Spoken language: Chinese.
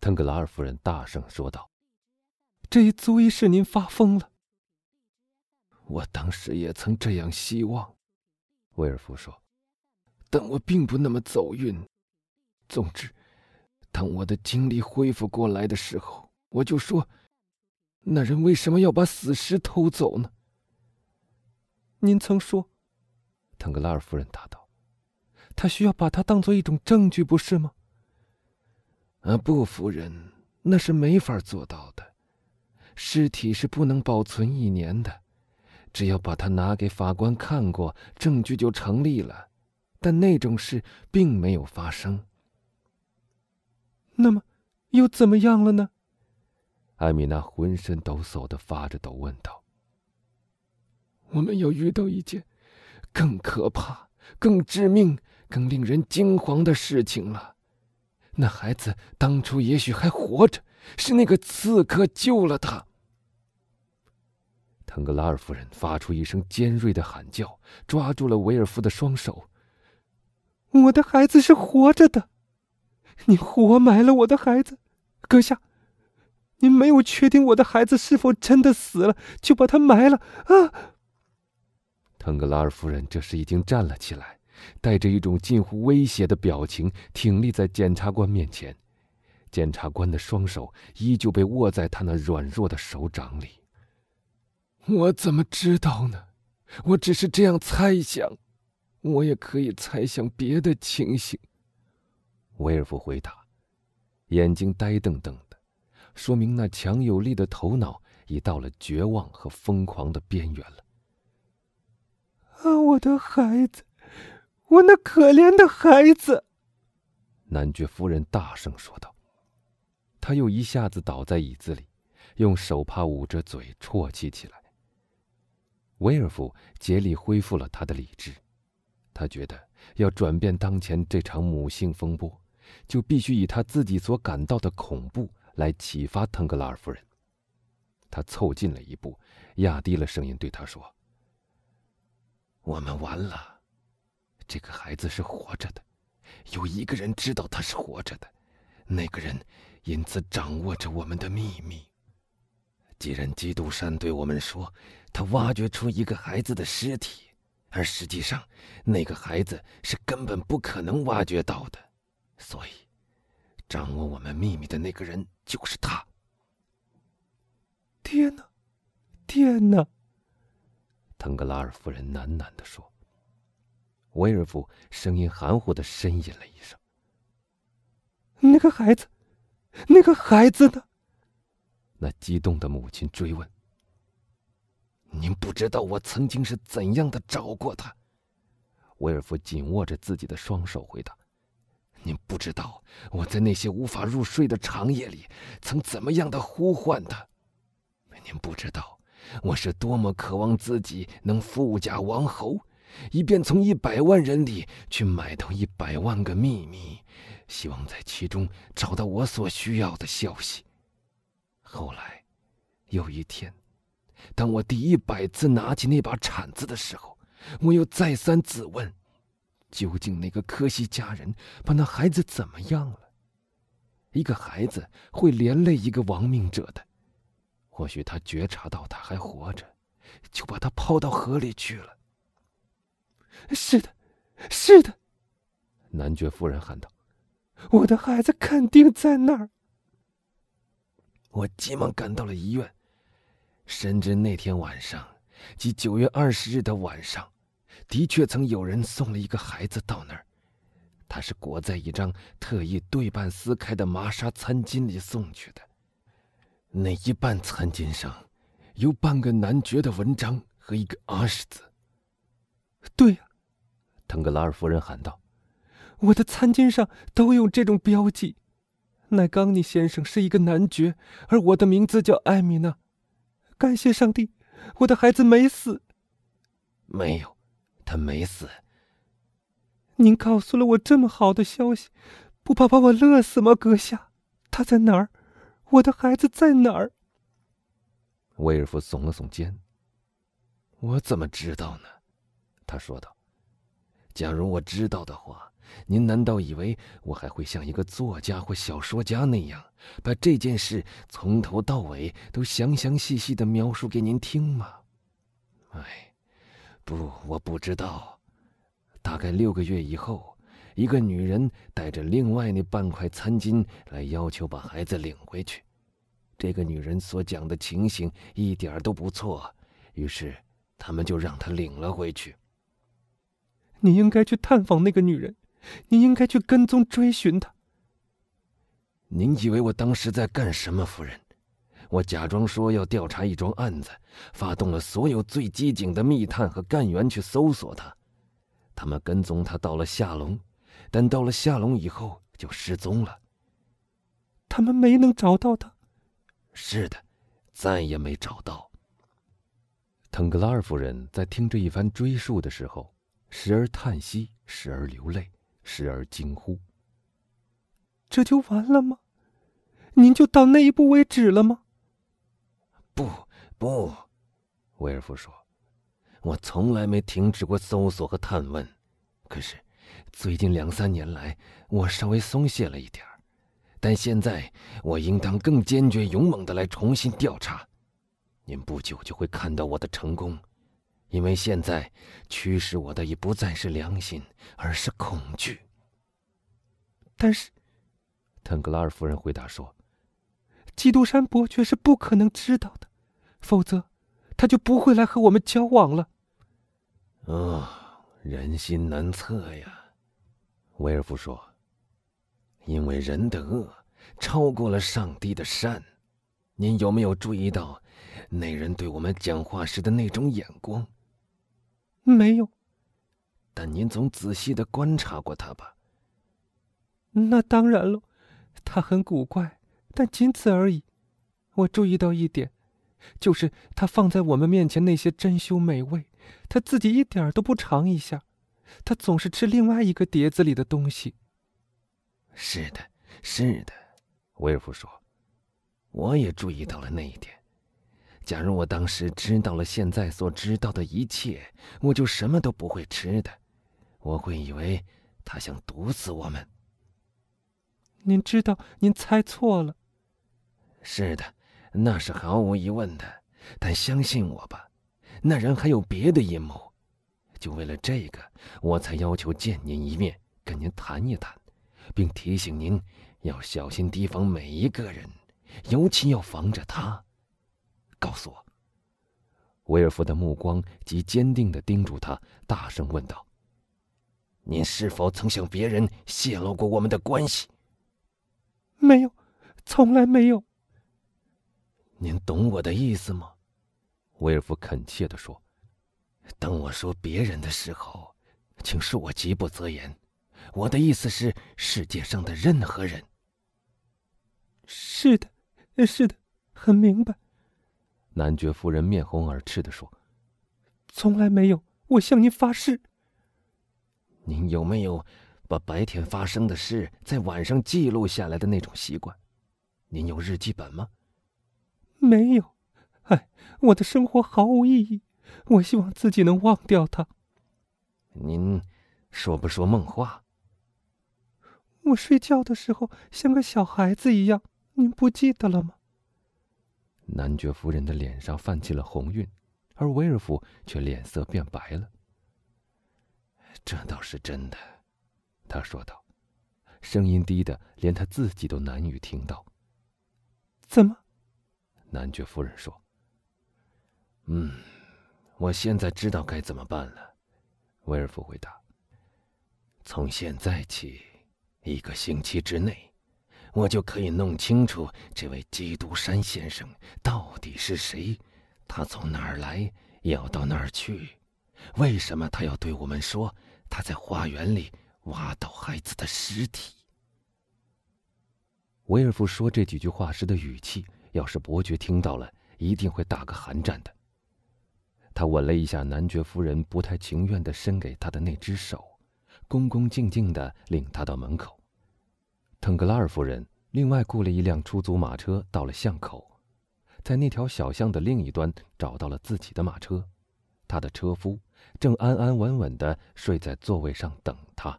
腾格拉尔夫人大声说道：“这也足以使您发疯了。”我当时也曾这样希望，威尔夫说，但我并不那么走运。总之，当我的精力恢复过来的时候，我就说：“那人为什么要把死尸偷走呢？”您曾说，腾格拉尔夫人答道：“他需要把它当做一种证据，不是吗？”啊，不，夫人，那是没法做到的。尸体是不能保存一年的。只要把它拿给法官看过，证据就成立了。但那种事并没有发生。那么，又怎么样了呢？艾米娜浑身抖擞的发着抖，问道：“我们要遇到一件更可怕、更致命、更令人惊惶的事情了。那孩子当初也许还活着，是那个刺客救了他。”腾格拉尔夫人发出一声尖锐的喊叫，抓住了维尔夫的双手。“我的孩子是活着的，你活埋了我的孩子，阁下，您没有确定我的孩子是否真的死了，就把他埋了啊！”腾格拉尔夫人这时已经站了起来，带着一种近乎威胁的表情，挺立在检察官面前。检察官的双手依旧被握在他那软弱的手掌里。我怎么知道呢？我只是这样猜想，我也可以猜想别的情形。威尔夫回答，眼睛呆瞪瞪的，说明那强有力的头脑已到了绝望和疯狂的边缘了。啊，我的孩子，我那可怜的孩子！男爵夫人大声说道。他又一下子倒在椅子里，用手帕捂着嘴，啜泣起来。威尔夫竭力恢复了他的理智，他觉得要转变当前这场母性风波，就必须以他自己所感到的恐怖来启发腾格拉尔夫人。他凑近了一步，压低了声音对他说：“我们完了，这个孩子是活着的，有一个人知道他是活着的，那个人因此掌握着我们的秘密。既然基督山对我们说。”他挖掘出一个孩子的尸体，而实际上，那个孩子是根本不可能挖掘到的，所以，掌握我们秘密的那个人就是他。天哪，天哪！腾格拉尔夫人喃喃地说。威尔夫声音含糊的呻吟了一声。那个孩子，那个孩子呢？那激动的母亲追问。您不知道我曾经是怎样的找过他，威尔夫紧握着自己的双手回答：“您不知道我在那些无法入睡的长夜里曾怎么样的呼唤他，您不知道我是多么渴望自己能富甲王侯，以便从一百万人里去买到一百万个秘密，希望在其中找到我所需要的消息。后来，有一天。”当我第一百次拿起那把铲子的时候，我又再三自问：究竟那个科西家人把那孩子怎么样了？一个孩子会连累一个亡命者的。或许他觉察到他还活着，就把他抛到河里去了。是的，是的，男爵夫人喊道：“我的孩子肯定在那儿。”我急忙赶到了医院。深知那天晚上，即九月二十日的晚上，的确曾有人送了一个孩子到那儿。他是裹在一张特意对半撕开的麻纱餐巾里送去的。那一半餐巾上，有半个男爵的文章和一个阿什字。对呀，腾格拉尔夫人喊道：“我的餐巾上都有这种标记。奈冈尼先生是一个男爵，而我的名字叫艾米娜。”感谢上帝，我的孩子没死。没有，他没死。您告诉了我这么好的消息，不怕把我乐死吗，阁下？他在哪儿？我的孩子在哪儿？威尔夫耸了耸肩。我怎么知道呢？他说道。假如我知道的话，您难道以为我还会像一个作家或小说家那样，把这件事从头到尾都详详细细的描述给您听吗？哎，不，我不知道。大概六个月以后，一个女人带着另外那半块餐巾来要求把孩子领回去。这个女人所讲的情形一点都不错，于是他们就让她领了回去。你应该去探访那个女人，你应该去跟踪追寻她。您以为我当时在干什么，夫人？我假装说要调查一桩案子，发动了所有最机警的密探和干员去搜索她。他们跟踪她到了下龙，但到了下龙以后就失踪了。他们没能找到她。是的，再也没找到。腾格拉尔夫人在听这一番追述的时候。时而叹息，时而流泪，时而惊呼：“这就完了吗？您就到那一步为止了吗？”“不，不。”威尔夫说，“我从来没停止过搜索和探问。可是，最近两三年来，我稍微松懈了一点。但现在，我应当更坚决、勇猛的来重新调查。您不久就会看到我的成功。”因为现在驱使我的已不再是良心，而是恐惧。但是，腾格拉尔夫人回答说：“基督山伯爵是不可能知道的，否则他就不会来和我们交往了。”哦，人心难测呀，威尔夫说：“因为人的恶超过了上帝的善。您有没有注意到那人对我们讲话时的那种眼光？”没有，但您总仔细的观察过他吧？那当然了，他很古怪，但仅此而已。我注意到一点，就是他放在我们面前那些珍馐美味，他自己一点都不尝一下，他总是吃另外一个碟子里的东西。是的，是的，威尔夫说，我也注意到了那一点。假如我当时知道了现在所知道的一切，我就什么都不会吃的。我会以为他想毒死我们。您知道，您猜错了。是的，那是毫无疑问的。但相信我吧，那人还有别的阴谋。就为了这个，我才要求见您一面，跟您谈一谈，并提醒您要小心提防每一个人，尤其要防着他。告诉我。威尔夫的目光极坚定地盯住他，大声问道：“您是否曾向别人泄露过我们的关系？”“没有，从来没有。”“您懂我的意思吗？”威尔夫恳切地说。“当我说别人的时候，请恕我极不择言。我的意思是世界上的任何人。”“是的，是的，很明白。”男爵夫人面红耳赤的说：“从来没有，我向您发誓。”您有没有把白天发生的事在晚上记录下来的那种习惯？您有日记本吗？没有。哎，我的生活毫无意义，我希望自己能忘掉它。您说不说梦话？我睡觉的时候像个小孩子一样，您不记得了吗？男爵夫人的脸上泛起了红晕，而威尔夫却脸色变白了。这倒是真的，他说道，声音低的连他自己都难以听到。怎么？男爵夫人说：“嗯，我现在知道该怎么办了。”威尔夫回答：“从现在起，一个星期之内。”我就可以弄清楚这位基督山先生到底是谁，他从哪儿来，要到哪儿去，为什么他要对我们说他在花园里挖到孩子的尸体？威尔夫说这几句话时的语气，要是伯爵听到了，一定会打个寒战的。他吻了一下男爵夫人不太情愿的伸给他的那只手，恭恭敬敬的领他到门口。腾格拉尔夫人另外雇了一辆出租马车，到了巷口，在那条小巷的另一端找到了自己的马车，她的车夫正安安稳稳的睡在座位上等她。